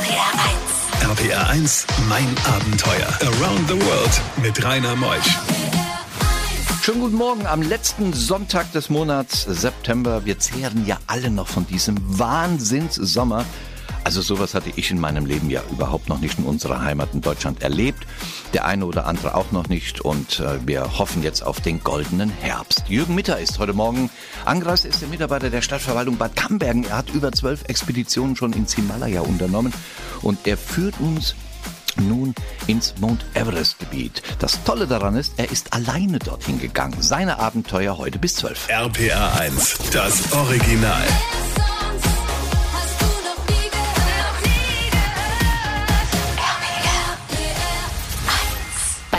RPR 1. RPR 1, mein Abenteuer. Around the World mit Rainer Meusch. Schönen guten Morgen am letzten Sonntag des Monats September. Wir zehren ja alle noch von diesem Wahnsinnssommer. Also sowas hatte ich in meinem Leben ja überhaupt noch nicht in unserer Heimat in Deutschland erlebt. Der eine oder andere auch noch nicht. Und äh, wir hoffen jetzt auf den goldenen Herbst. Jürgen Mitter ist heute Morgen angereist, ist der Mitarbeiter der Stadtverwaltung Bad Cambergen. Er hat über zwölf Expeditionen schon ins Himalaya unternommen. Und er führt uns nun ins Mount Everest Gebiet. Das Tolle daran ist, er ist alleine dorthin gegangen. Seine Abenteuer heute bis 12. RPR 1, das Original.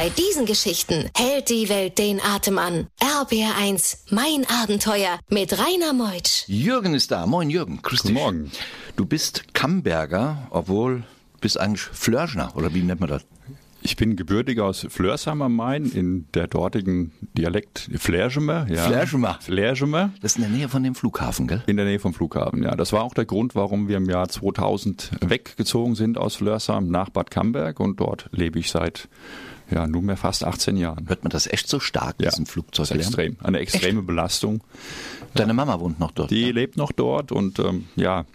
Bei diesen Geschichten hält die Welt den Atem an. RBR1, mein Abenteuer mit Rainer Meutsch. Jürgen ist da. Moin Jürgen, grüß dich. Guten Morgen. Du bist Camberger, obwohl du bist eigentlich Flörschner, oder wie nennt man das? Ich bin gebürtig aus Flörsheim am Main in der dortigen Dialekt Flergemer. Ja. Flergemer. Flergemer. Das ist in der Nähe von dem Flughafen, gell? In der Nähe vom Flughafen, ja. Das war auch der Grund, warum wir im Jahr 2000 weggezogen sind aus Flörsheim nach Bad Camberg und dort lebe ich seit ja, nunmehr fast 18 Jahren. Hört man das echt so stark, Ja, diesen Flugzeuglärm? extrem. Eine extreme Belastung. Deine Mama wohnt noch dort. Die ja? lebt noch dort und ähm, ja,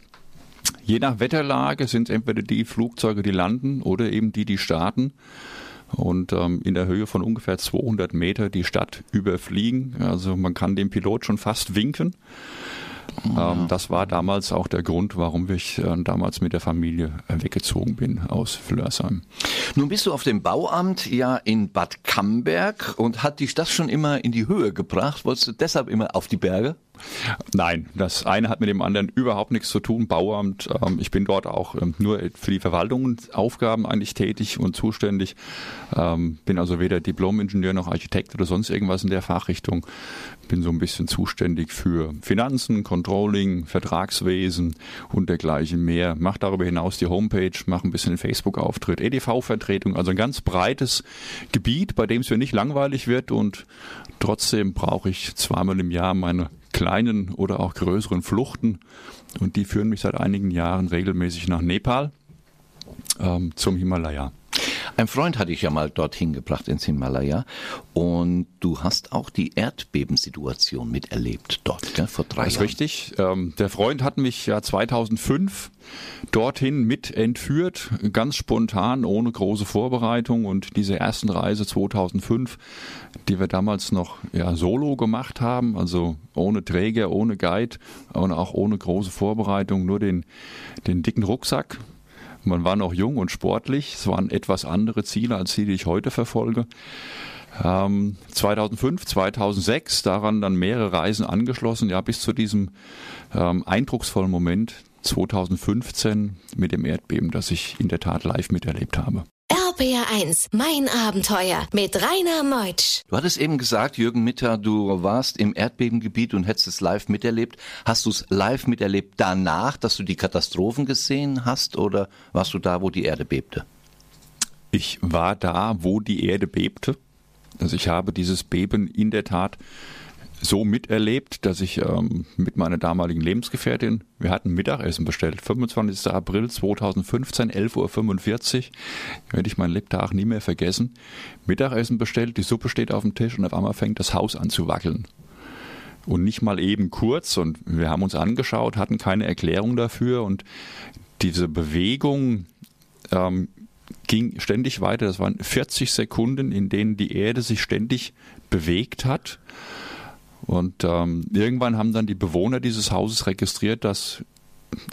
je nach Wetterlage sind es entweder die Flugzeuge, die landen oder eben die, die starten und ähm, in der Höhe von ungefähr 200 Meter die Stadt überfliegen. Also man kann dem Pilot schon fast winken. Ähm, das war damals auch der Grund, warum ich äh, damals mit der Familie äh, weggezogen bin aus Flörsheim. Nun bist du auf dem Bauamt ja in Bad Camberg und hat dich das schon immer in die Höhe gebracht? Wolltest du deshalb immer auf die Berge? Nein, das eine hat mit dem anderen überhaupt nichts zu tun. Bauamt, ähm, ich bin dort auch ähm, nur für die Verwaltungsaufgaben eigentlich tätig und zuständig. Ähm, bin also weder Diplom-Ingenieur noch Architekt oder sonst irgendwas in der Fachrichtung. Bin so ein bisschen zuständig für Finanzen, Controlling, Vertragswesen und dergleichen mehr. Mach darüber hinaus die Homepage, mach ein bisschen Facebook-Auftritt, EDV-Vertretung, also ein ganz breites Gebiet, bei dem es mir nicht langweilig wird und trotzdem brauche ich zweimal im Jahr meine kleinen oder auch größeren Fluchten und die führen mich seit einigen Jahren regelmäßig nach Nepal ähm, zum Himalaya. Ein Freund hatte ich ja mal dorthin gebracht ins Himalaya und du hast auch die Erdbebensituation miterlebt dort, gell, vor drei Das ist Jahren. richtig. Ähm, der Freund hat mich ja 2005 dorthin mit entführt, ganz spontan, ohne große Vorbereitung. Und diese ersten Reise 2005, die wir damals noch ja, solo gemacht haben, also ohne Träger, ohne Guide und auch ohne große Vorbereitung, nur den, den dicken Rucksack. Man war noch jung und sportlich. Es waren etwas andere Ziele als die, die ich heute verfolge. Ähm, 2005, 2006, daran dann mehrere Reisen angeschlossen, ja, bis zu diesem ähm, eindrucksvollen Moment 2015 mit dem Erdbeben, das ich in der Tat live miterlebt habe. RBR1, mein Abenteuer mit Rainer Meutsch. Du hattest eben gesagt, Jürgen Mitter, du warst im Erdbebengebiet und hättest es live miterlebt. Hast du es live miterlebt danach, dass du die Katastrophen gesehen hast oder warst du da, wo die Erde bebte? Ich war da, wo die Erde bebte. Also ich habe dieses Beben in der Tat so miterlebt, dass ich ähm, mit meiner damaligen Lebensgefährtin, wir hatten Mittagessen bestellt, 25. April 2015, 11.45 Uhr, werde ich meinen Lebtag nie mehr vergessen. Mittagessen bestellt, die Suppe steht auf dem Tisch und auf einmal fängt das Haus an zu wackeln. Und nicht mal eben kurz und wir haben uns angeschaut, hatten keine Erklärung dafür und diese Bewegung ähm, ging ständig weiter. Das waren 40 Sekunden, in denen die Erde sich ständig bewegt hat. Und ähm, irgendwann haben dann die Bewohner dieses Hauses registriert, dass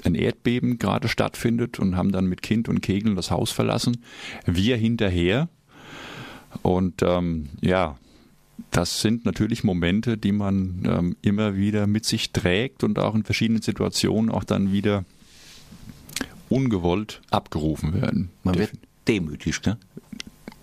ein Erdbeben gerade stattfindet und haben dann mit Kind und Kegeln das Haus verlassen. Wir hinterher. Und ähm, ja, das sind natürlich Momente, die man ähm, immer wieder mit sich trägt und auch in verschiedenen Situationen auch dann wieder ungewollt abgerufen werden. Man wird demütig, ne?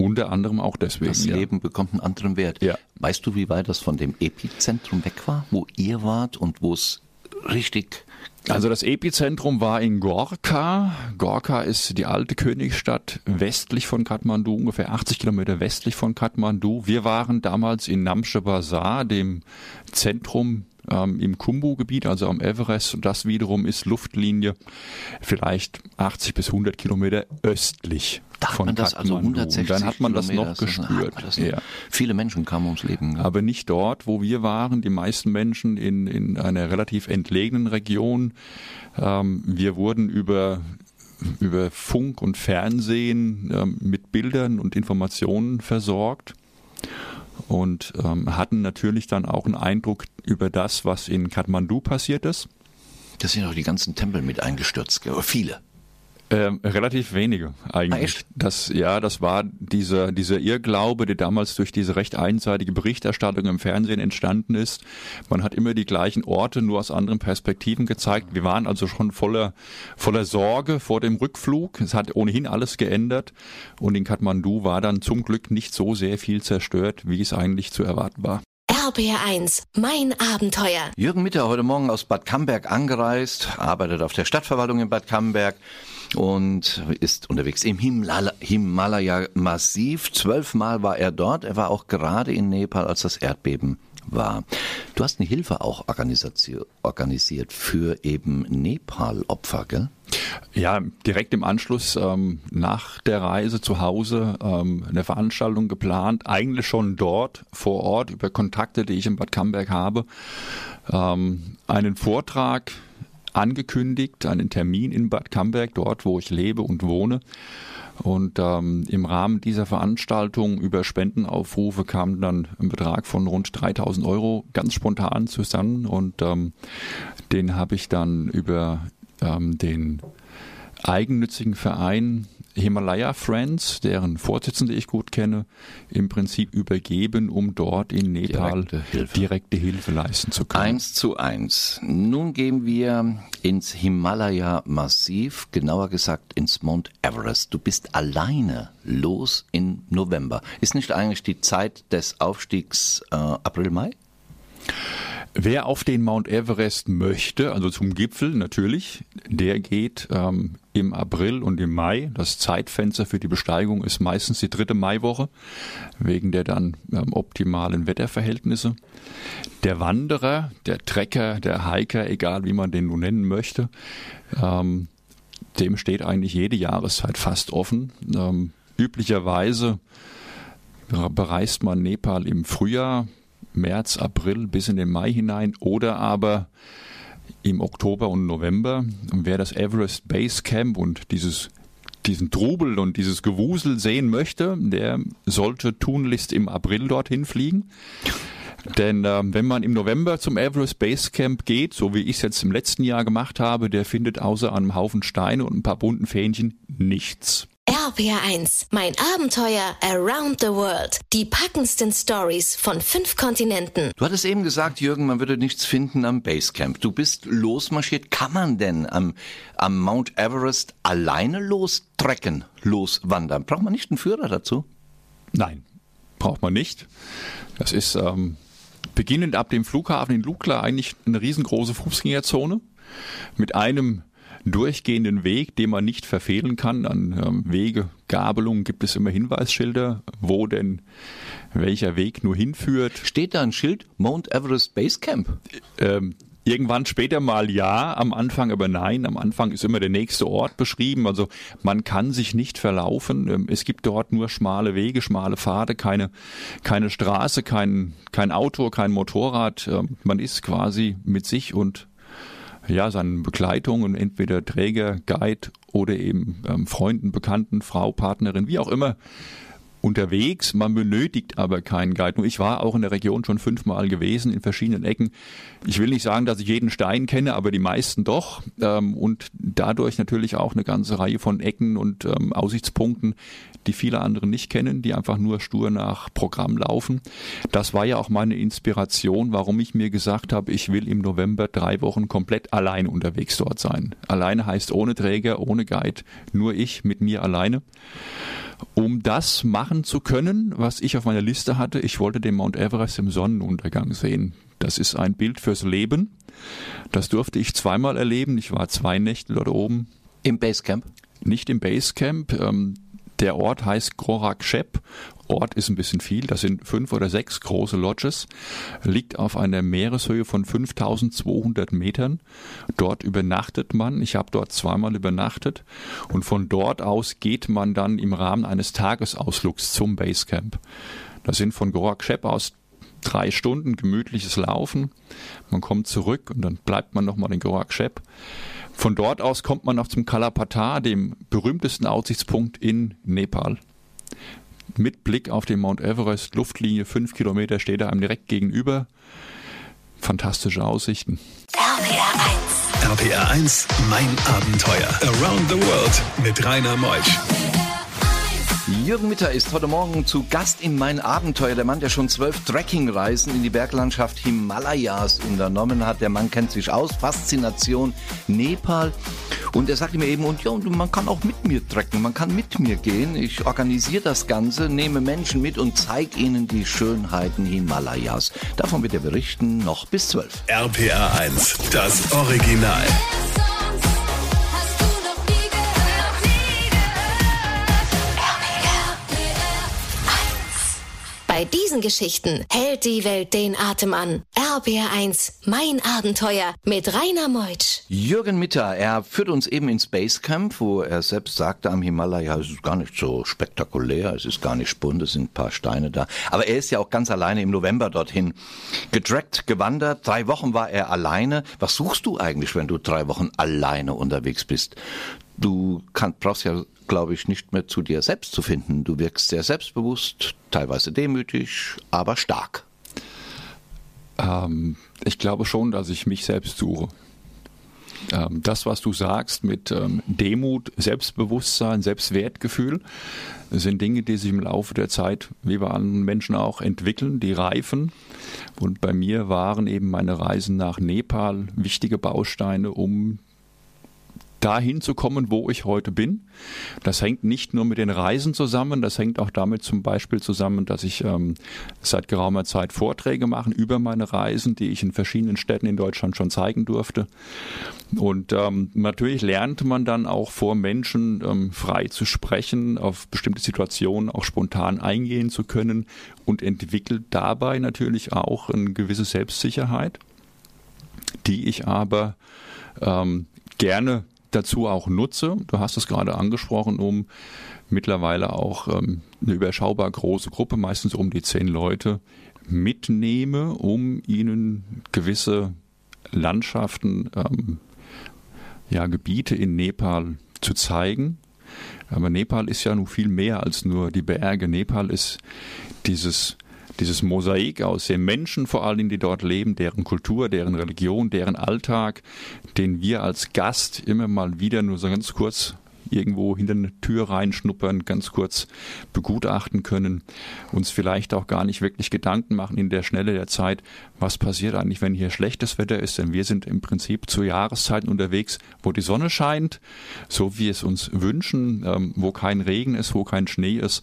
Unter anderem auch deswegen. Das ja. Leben bekommt einen anderen Wert. Ja. Weißt du, wie weit das von dem Epizentrum weg war, wo ihr wart und wo es richtig Also das Epizentrum war in Gorka. Gorka ist die alte Königsstadt westlich von Kathmandu, ungefähr 80 Kilometer westlich von Kathmandu. Wir waren damals in Namche Bazar, dem Zentrum ähm, im Kumbu-Gebiet, also am Everest. Und das wiederum ist Luftlinie vielleicht 80 bis 100 Kilometer östlich Da hat von man das also Kathmandu. 160 Und dann hat man das Kilometer, noch das ist- hat gespürt. das noch. ja. Viele Menschen kamen ums Leben. Ja. Aber nicht dort, wo wir waren. Die meisten Menschen in, in einer relativ entlegenen Region. Ähm, wir wurden über, über Funk und Fernsehen ähm, mit Bildern und Informationen versorgt und ähm, hatten natürlich dann auch einen Eindruck über das, was in Kathmandu passiert ist. Das sind auch die ganzen Tempel mit eingestürzt. Viele. Ähm, relativ wenige eigentlich. Ah? Das, ja, das war dieser, dieser Irrglaube, der damals durch diese recht einseitige Berichterstattung im Fernsehen entstanden ist. Man hat immer die gleichen Orte, nur aus anderen Perspektiven gezeigt. Wir waren also schon voller, voller Sorge vor dem Rückflug. Es hat ohnehin alles geändert. Und in Kathmandu war dann zum Glück nicht so sehr viel zerstört, wie es eigentlich zu erwarten war. RBR1, mein Abenteuer. Jürgen Mitter heute Morgen aus Bad Camberg angereist, arbeitet auf der Stadtverwaltung in Bad Camberg und ist unterwegs im Himalaya- Himalaya-Massiv. Zwölfmal war er dort. Er war auch gerade in Nepal, als das Erdbeben war. Du hast eine Hilfe auch organisiert für eben Nepal-Opfer, gell? Ja, direkt im Anschluss ähm, nach der Reise zu Hause ähm, eine Veranstaltung geplant, eigentlich schon dort vor Ort über Kontakte, die ich in Bad Camberg habe, ähm, einen Vortrag angekündigt, einen Termin in Bad Camberg, dort wo ich lebe und wohne. Und ähm, im Rahmen dieser Veranstaltung über Spendenaufrufe kam dann ein Betrag von rund 3000 Euro ganz spontan zusammen und ähm, den habe ich dann über ähm, den eigennützigen Verein Himalaya Friends, deren Vorsitzende ich gut kenne, im Prinzip übergeben, um dort in Nepal Direkte Hilfe. direkte Hilfe leisten zu können. Eins zu eins. Nun gehen wir ins Himalaya-Massiv, genauer gesagt ins Mount Everest. Du bist alleine los im November. Ist nicht eigentlich die Zeit des Aufstiegs äh, April, Mai? Wer auf den Mount Everest möchte, also zum Gipfel natürlich, der geht ähm, im April und im Mai. Das Zeitfenster für die Besteigung ist meistens die dritte Maiwoche, wegen der dann ähm, optimalen Wetterverhältnisse. Der Wanderer, der Trecker, der Hiker, egal wie man den nun nennen möchte, ähm, dem steht eigentlich jede Jahreszeit fast offen. Ähm, üblicherweise bereist man Nepal im Frühjahr, März, April bis in den Mai hinein oder aber im Oktober und November. Und wer das Everest Base Camp und dieses diesen Trubel und dieses Gewusel sehen möchte, der sollte tunlichst im April dorthin fliegen. Denn ähm, wenn man im November zum Everest Base Camp geht, so wie ich es jetzt im letzten Jahr gemacht habe, der findet außer einem Haufen Steine und ein paar bunten Fähnchen nichts. RBR1, mein Abenteuer around the world. Die packendsten Stories von fünf Kontinenten. Du hattest eben gesagt, Jürgen, man würde nichts finden am Basecamp. Du bist losmarschiert. Kann man denn am, am Mount Everest alleine lostrecken, loswandern? Braucht man nicht einen Führer dazu? Nein, braucht man nicht. Das ist ähm, beginnend ab dem Flughafen in Lukla eigentlich eine riesengroße Fußgängerzone mit einem durchgehenden Weg, den man nicht verfehlen kann. An ähm, Wegegabelungen gibt es immer Hinweisschilder, wo denn welcher Weg nur hinführt. Steht da ein Schild Mount Everest Basecamp? Ähm, irgendwann später mal ja, am Anfang aber nein. Am Anfang ist immer der nächste Ort beschrieben. Also man kann sich nicht verlaufen. Ähm, Es gibt dort nur schmale Wege, schmale Pfade, keine, keine Straße, kein, kein Auto, kein Motorrad. Ähm, Man ist quasi mit sich und ja, seinen Begleitungen, entweder Träger, Guide oder eben ähm, Freunden, Bekannten, Frau, Partnerin, wie auch immer, unterwegs. Man benötigt aber keinen Guide. Nur ich war auch in der Region schon fünfmal gewesen, in verschiedenen Ecken. Ich will nicht sagen, dass ich jeden Stein kenne, aber die meisten doch. Ähm, und dadurch natürlich auch eine ganze Reihe von Ecken und ähm, Aussichtspunkten, die viele andere nicht kennen, die einfach nur stur nach Programm laufen. Das war ja auch meine Inspiration, warum ich mir gesagt habe, ich will im November drei Wochen komplett allein unterwegs dort sein. Alleine heißt ohne Träger, ohne Guide, nur ich mit mir alleine um das machen zu können, was ich auf meiner Liste hatte. Ich wollte den Mount Everest im Sonnenuntergang sehen. Das ist ein Bild fürs Leben. Das durfte ich zweimal erleben. Ich war zwei Nächte dort oben, Im Basecamp? nicht im Basecamp. Ähm, Der Ort heißt Gorakshep. Ort ist ein bisschen viel, das sind fünf oder sechs große Lodges, liegt auf einer Meereshöhe von 5200 Metern. Dort übernachtet man, ich habe dort zweimal übernachtet und von dort aus geht man dann im Rahmen eines Tagesausflugs zum Basecamp. Das sind von Gorakshep aus drei Stunden gemütliches Laufen. Man kommt zurück und dann bleibt man nochmal in Gorakshep. Von dort aus kommt man noch zum Kalapatar, dem berühmtesten Aussichtspunkt in Nepal. Mit Blick auf den Mount Everest, Luftlinie fünf Kilometer, steht er einem direkt gegenüber. Fantastische Aussichten. RPR 1. RPR 1, mein Abenteuer. Around the World mit Rainer Meusch. Jürgen Mitter ist heute Morgen zu Gast in mein Abenteuer. Der Mann, der schon zwölf Trekkingreisen in die Berglandschaft Himalayas unternommen hat. Der Mann kennt sich aus. Faszination Nepal. Und er sagte mir eben, und ja, und man kann auch mit mir trecken, man kann mit mir gehen. Ich organisiere das Ganze, nehme Menschen mit und zeige ihnen die Schönheiten Himalayas. Davon wird er berichten, noch bis zwölf. RPR 1, das Original. Bei diesen Geschichten hält die Welt den Atem an. RPR 1, mein Abenteuer mit Rainer Meutsch. Jürgen Mitter, er führt uns eben ins Basecamp, wo er selbst sagte, am Himalaya es ist gar nicht so spektakulär, es ist gar nicht bunt, es sind ein paar Steine da. Aber er ist ja auch ganz alleine im November dorthin getrackt, gewandert. Drei Wochen war er alleine. Was suchst du eigentlich, wenn du drei Wochen alleine unterwegs bist? Du kann, brauchst ja, glaube ich, nicht mehr zu dir selbst zu finden. Du wirkst sehr selbstbewusst, teilweise demütig, aber stark. Ähm, ich glaube schon, dass ich mich selbst suche. Ähm, das, was du sagst mit ähm, Demut, Selbstbewusstsein, Selbstwertgefühl, sind Dinge, die sich im Laufe der Zeit, wie bei anderen Menschen auch, entwickeln, die reifen. Und bei mir waren eben meine Reisen nach Nepal wichtige Bausteine, um dahin zu kommen, wo ich heute bin. Das hängt nicht nur mit den Reisen zusammen, das hängt auch damit zum Beispiel zusammen, dass ich ähm, seit geraumer Zeit Vorträge mache über meine Reisen, die ich in verschiedenen Städten in Deutschland schon zeigen durfte. Und ähm, natürlich lernte man dann auch vor Menschen ähm, frei zu sprechen, auf bestimmte Situationen auch spontan eingehen zu können und entwickelt dabei natürlich auch eine gewisse Selbstsicherheit, die ich aber ähm, gerne dazu auch nutze. Du hast es gerade angesprochen, um mittlerweile auch ähm, eine überschaubar große Gruppe, meistens um die zehn Leute, mitnehme, um ihnen gewisse Landschaften, ähm, ja, Gebiete in Nepal zu zeigen. Aber Nepal ist ja nun viel mehr als nur die Berge. Nepal ist dieses dieses Mosaik aus den Menschen vor allem, die dort leben, deren Kultur, deren Religion, deren Alltag, den wir als Gast immer mal wieder nur so ganz kurz irgendwo hinter eine Tür reinschnuppern, ganz kurz begutachten können, uns vielleicht auch gar nicht wirklich Gedanken machen in der Schnelle der Zeit, was passiert eigentlich, wenn hier schlechtes Wetter ist, denn wir sind im Prinzip zu Jahreszeiten unterwegs, wo die Sonne scheint, so wie es uns wünschen, ähm, wo kein Regen ist, wo kein Schnee ist.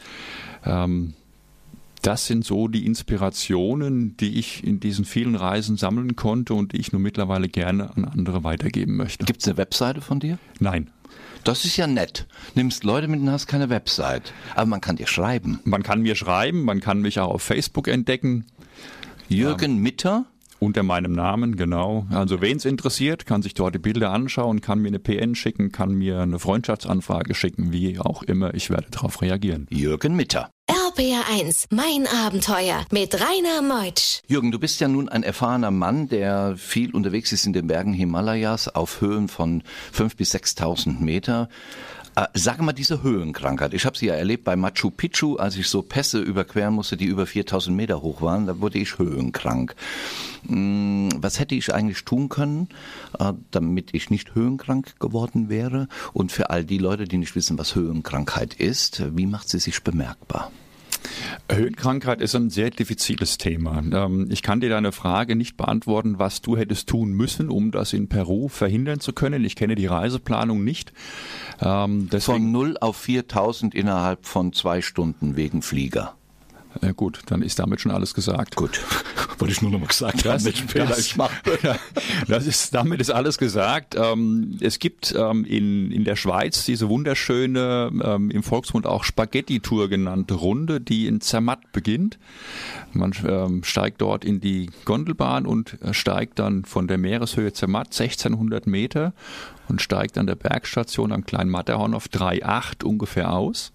Ähm, das sind so die Inspirationen, die ich in diesen vielen Reisen sammeln konnte und die ich nur mittlerweile gerne an andere weitergeben möchte. Gibt es eine Webseite von dir? Nein. Das ist ja nett. Nimmst Leute mit und hast keine Website. Aber man kann dir schreiben. Man kann mir schreiben, man kann mich auch auf Facebook entdecken. Jürgen Mitter? Unter meinem Namen, genau. Also wen es interessiert, kann sich dort die Bilder anschauen, kann mir eine PN schicken, kann mir eine Freundschaftsanfrage schicken, wie auch immer. Ich werde darauf reagieren. Jürgen Mitter. RPR 1, mein Abenteuer mit Rainer Meutsch. Jürgen, du bist ja nun ein erfahrener Mann, der viel unterwegs ist in den Bergen Himalayas auf Höhen von 5.000 bis 6.000 Meter. Äh, sag mal, diese Höhenkrankheit. Ich habe sie ja erlebt bei Machu Picchu, als ich so Pässe überqueren musste, die über 4.000 Meter hoch waren. Da wurde ich höhenkrank. Hm, Was hätte ich eigentlich tun können, äh, damit ich nicht höhenkrank geworden wäre? Und für all die Leute, die nicht wissen, was Höhenkrankheit ist, wie macht sie sich bemerkbar? Höhenkrankheit ist ein sehr diffiziles Thema. Ähm, Ich kann dir deine Frage nicht beantworten, was du hättest tun müssen, um das in Peru verhindern zu können. Ich kenne die Reiseplanung nicht. Ähm, Von Deswegen, 0 auf 4000 innerhalb von zwei Stunden wegen Flieger. Äh, gut, dann ist damit schon alles gesagt. Gut, wollte ich nur noch mal gesagt haben, welchen Fehler ich mache. das ist, damit ist alles gesagt. Ähm, es gibt ähm, in, in der Schweiz diese wunderschöne, ähm, im Volksmund auch Spaghetti-Tour genannte Runde, die in Zermatt beginnt. Man ähm, steigt dort in die Gondelbahn und äh, steigt dann von der Meereshöhe Zermatt 1600 Meter und steigt an der Bergstation am kleinen Matterhorn auf 3,8 ungefähr aus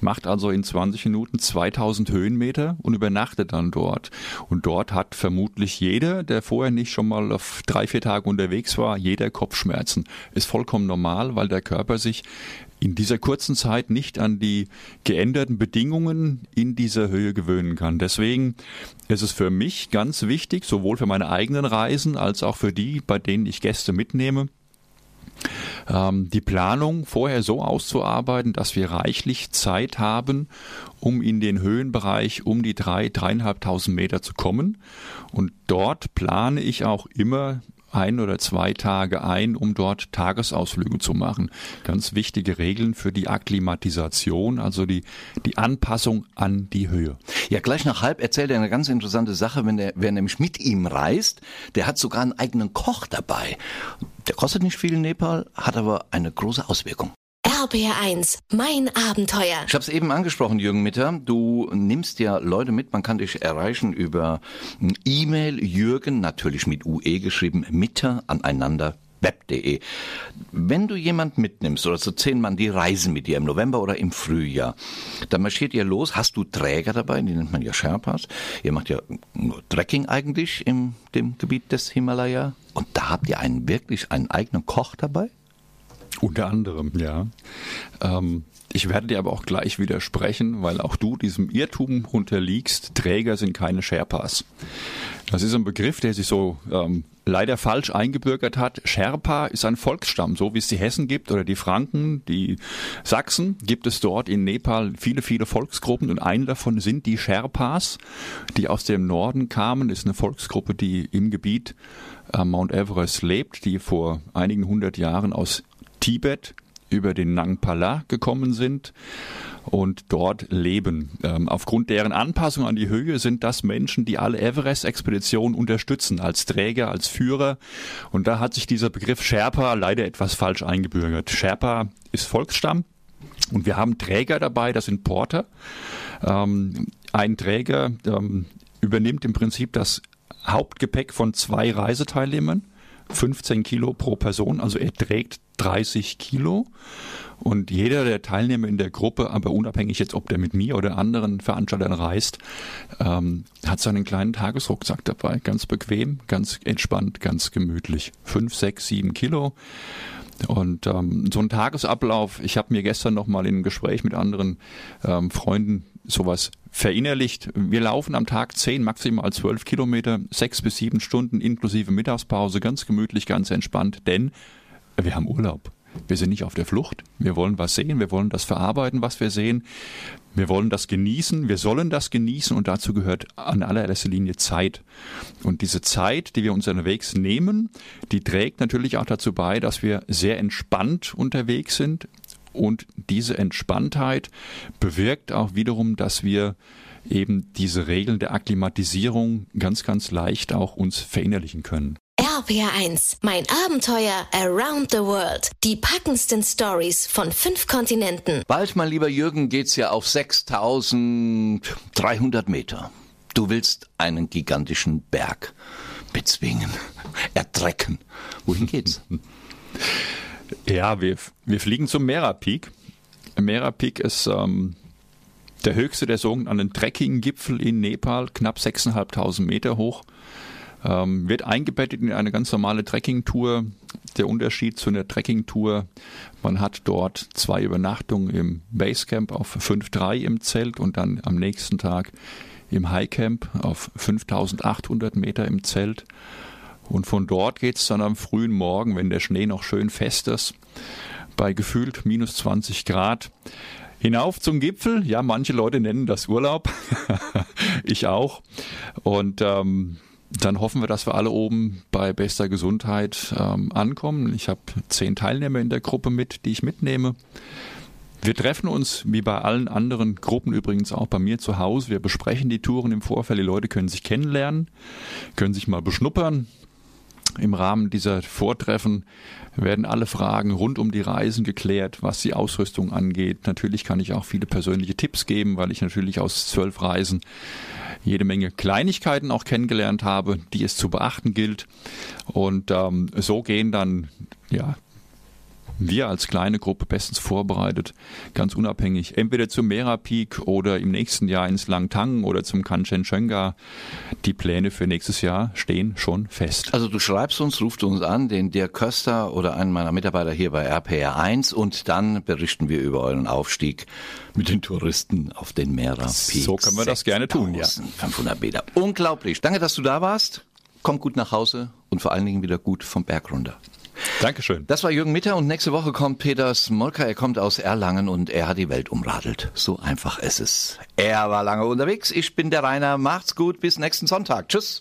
macht also in 20 Minuten 2000 Höhenmeter und übernachtet dann dort. Und dort hat vermutlich jeder, der vorher nicht schon mal auf drei, vier Tage unterwegs war, jeder Kopfschmerzen. Ist vollkommen normal, weil der Körper sich in dieser kurzen Zeit nicht an die geänderten Bedingungen in dieser Höhe gewöhnen kann. Deswegen ist es für mich ganz wichtig, sowohl für meine eigenen Reisen als auch für die, bei denen ich Gäste mitnehme, die Planung vorher so auszuarbeiten, dass wir reichlich Zeit haben, um in den Höhenbereich um die drei, dreieinhalbtausend Meter zu kommen. Und dort plane ich auch immer ein oder zwei Tage ein, um dort Tagesausflüge zu machen. Ganz wichtige Regeln für die Akklimatisation, also die, die Anpassung an die Höhe. Ja, gleich nach halb erzählt er eine ganz interessante Sache, wenn der, wer nämlich mit ihm reist, der hat sogar einen eigenen Koch dabei. Der kostet nicht viel in Nepal, hat aber eine große Auswirkung. RBR1, mein Abenteuer. Ich habe es eben angesprochen, Jürgen Mitter. Du nimmst ja Leute mit. Man kann dich erreichen über E-Mail. Jürgen, natürlich mit UE geschrieben, Mitter aneinander web.de. Wenn du jemand mitnimmst oder so zehn Mann, die reisen mit dir im November oder im Frühjahr, dann marschiert ihr los. Hast du Träger dabei? Die nennt man ja Sherpas. Ihr macht ja nur Trekking eigentlich im dem Gebiet des Himalaya. Und da habt ihr einen wirklich einen eigenen Koch dabei? Unter anderem, ja. Ähm, ich werde dir aber auch gleich widersprechen, weil auch du diesem Irrtum unterliegst. Träger sind keine Sherpas. Das ist ein Begriff, der sich so ähm, leider falsch eingebürgert hat. Sherpa ist ein Volksstamm, so wie es die Hessen gibt oder die Franken, die Sachsen, gibt es dort in Nepal viele, viele Volksgruppen und eine davon sind die Sherpas, die aus dem Norden kamen. Das ist eine Volksgruppe, die im Gebiet am Mount Everest lebt, die vor einigen hundert Jahren aus Tibet über den Nangpala gekommen sind und dort leben. Ähm, aufgrund deren Anpassung an die Höhe sind das Menschen, die alle Everest-Expeditionen unterstützen, als Träger, als Führer. Und da hat sich dieser Begriff Sherpa leider etwas falsch eingebürgert. Sherpa ist Volksstamm. Und wir haben Träger dabei, das sind Porter. Ähm, ein Träger ähm, übernimmt im Prinzip das Hauptgepäck von zwei Reiseteilnehmern. 15 Kilo pro Person, also er trägt 30 Kilo. Und jeder der Teilnehmer in der Gruppe, aber unabhängig jetzt, ob der mit mir oder anderen Veranstaltern reist, ähm, hat seinen kleinen Tagesrucksack dabei. Ganz bequem, ganz entspannt, ganz gemütlich. Fünf, sechs, sieben Kilo. Und ähm, so ein Tagesablauf, ich habe mir gestern noch mal in einem Gespräch mit anderen ähm, Freunden sowas verinnerlicht. Wir laufen am Tag zehn, maximal zwölf Kilometer, sechs bis sieben Stunden inklusive Mittagspause, ganz gemütlich, ganz entspannt, denn wir haben Urlaub. Wir sind nicht auf der Flucht. Wir wollen was sehen. Wir wollen das verarbeiten, was wir sehen. Wir wollen das genießen. Wir sollen das genießen. Und dazu gehört an allererster Linie Zeit. Und diese Zeit, die wir uns unterwegs nehmen, die trägt natürlich auch dazu bei, dass wir sehr entspannt unterwegs sind. Und diese Entspanntheit bewirkt auch wiederum, dass wir eben diese Regeln der Akklimatisierung ganz, ganz leicht auch uns verinnerlichen können. RPR1, mein Abenteuer around the world. Die packendsten Stories von fünf Kontinenten. Bald, mein lieber Jürgen, geht's ja auf 6300 Meter. Du willst einen gigantischen Berg bezwingen, erdrecken. Wohin geht's? Ja, wir, wir fliegen zum Mera Peak. Mera Peak ist ähm, der höchste der sogenannten Trekking-Gipfel in Nepal, knapp 6.500 Meter hoch. Ähm, wird eingebettet in eine ganz normale Trekking-Tour. Der Unterschied zu einer Trekking-Tour, man hat dort zwei Übernachtungen im Basecamp auf 5.3 im Zelt und dann am nächsten Tag im Highcamp auf 5800 Meter im Zelt. Und von dort geht's dann am frühen Morgen, wenn der Schnee noch schön fest ist, bei gefühlt minus 20 Grad, hinauf zum Gipfel. Ja, manche Leute nennen das Urlaub. ich auch. Und ähm, dann hoffen wir, dass wir alle oben bei bester Gesundheit ähm, ankommen. Ich habe zehn Teilnehmer in der Gruppe mit, die ich mitnehme. Wir treffen uns wie bei allen anderen Gruppen übrigens auch bei mir zu Hause. Wir besprechen die Touren im Vorfeld. Die Leute können sich kennenlernen, können sich mal beschnuppern. Im Rahmen dieser Vortreffen werden alle Fragen rund um die Reisen geklärt, was die Ausrüstung angeht. Natürlich kann ich auch viele persönliche Tipps geben, weil ich natürlich aus zwölf Reisen jede Menge Kleinigkeiten auch kennengelernt habe, die es zu beachten gilt. Und ähm, so gehen dann ja wir als kleine Gruppe bestens vorbereitet, ganz unabhängig, entweder zum Mera Peak oder im nächsten Jahr ins Langtang oder zum Kanchenjunga. Die Pläne für nächstes Jahr stehen schon fest. Also du schreibst uns, rufst uns an, den Dirk Köster oder einen meiner Mitarbeiter hier bei RPR1 und dann berichten wir über euren Aufstieg mit den Touristen auf den Mera Peak. So können wir das gerne tun, ja. 500 Meter. Unglaublich. Danke, dass du da warst. Komm gut nach Hause und vor allen Dingen wieder gut vom Berg runter. Dankeschön. Das war Jürgen Mitter und nächste Woche kommt Peter Smolka. Er kommt aus Erlangen und er hat die Welt umradelt. So einfach ist es. Er war lange unterwegs. Ich bin der Rainer. Macht's gut. Bis nächsten Sonntag. Tschüss.